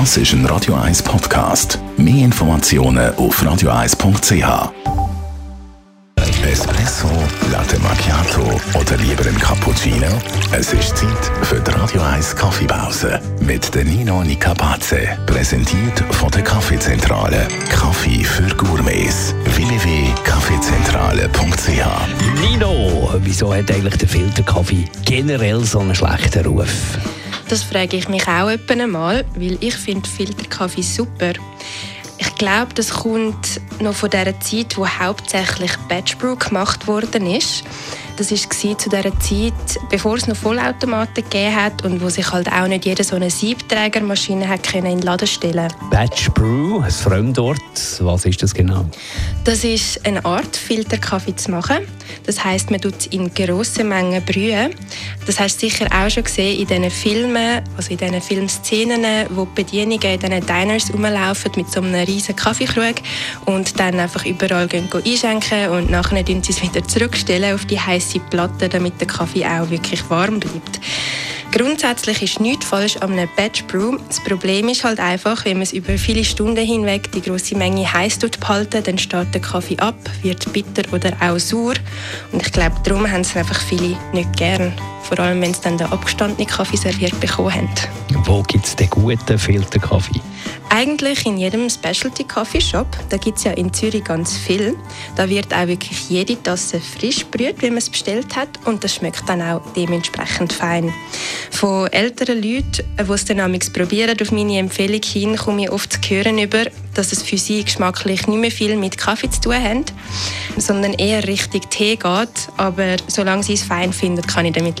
Das ist ein Radio 1 Podcast. Mehr Informationen auf radio1.ch. Espresso, Latte Macchiato oder lieber ein Cappuccino? Es ist Zeit für die Radio 1 Kaffeepause mit der Nino Nicapace. Präsentiert von der Kaffeezentrale. Kaffee für Gourmets. www.kaffeezentrale.ch Nino, wieso hat eigentlich der Filterkaffee generell so einen schlechten Ruf? Das frage ich mich auch einmal, weil ich finde Filterkaffee super. Ich glaube, das kommt noch von der Zeit, wo hauptsächlich Batch Brew gemacht worden ist. Das war zu dieser Zeit, bevor es noch Vollautomaten gegeben hat und wo sich halt auch nicht jeder so eine Siebträgermaschine hat können in den Laden stellen Batch Brew, ein Fremdwort. Was ist das genau? Das ist eine Art, Filterkaffee zu machen. Das heißt, man tut in grossen Mengen brühen. Das hast du sicher auch schon gesehen in diesen Filmen, also in diesen Filmszenen, wo die Bedienungen in diesen Diners rumlaufen mit so einem riesigen Kaffeekrug und dann einfach überall gehen, gehen einschenken und nachher sie es wieder zurückstellen auf die heiße Platte, damit der Kaffee auch wirklich warm bleibt. Grundsätzlich ist nichts falsch an einem Batch Brew. Das Problem ist halt einfach, wenn man es über viele Stunden hinweg die große Menge heiß behalten, dann steht der Kaffee ab, wird bitter oder auch sauer. Und ich glaube, darum haben es einfach viele nicht gern. Vor allem, wenn sie dann den abgestandenen Kaffee serviert bekommen haben. Wo gibt es den guten Filterkaffee? Eigentlich in jedem Specialty Coffee Shop. Da gibt es ja in Zürich ganz viel. Da wird auch wirklich jede Tasse frisch brüht, wie man es bestellt hat. Und das schmeckt dann auch dementsprechend fein. Von älteren Leuten, die es dann probieren, auf meine Empfehlung hin, komme ich oft zu hören über, dass es für sie geschmacklich nicht mehr viel mit Kaffee zu tun hat, sondern eher Richtung Tee geht. Aber solange sie es fein finden, kann ich damit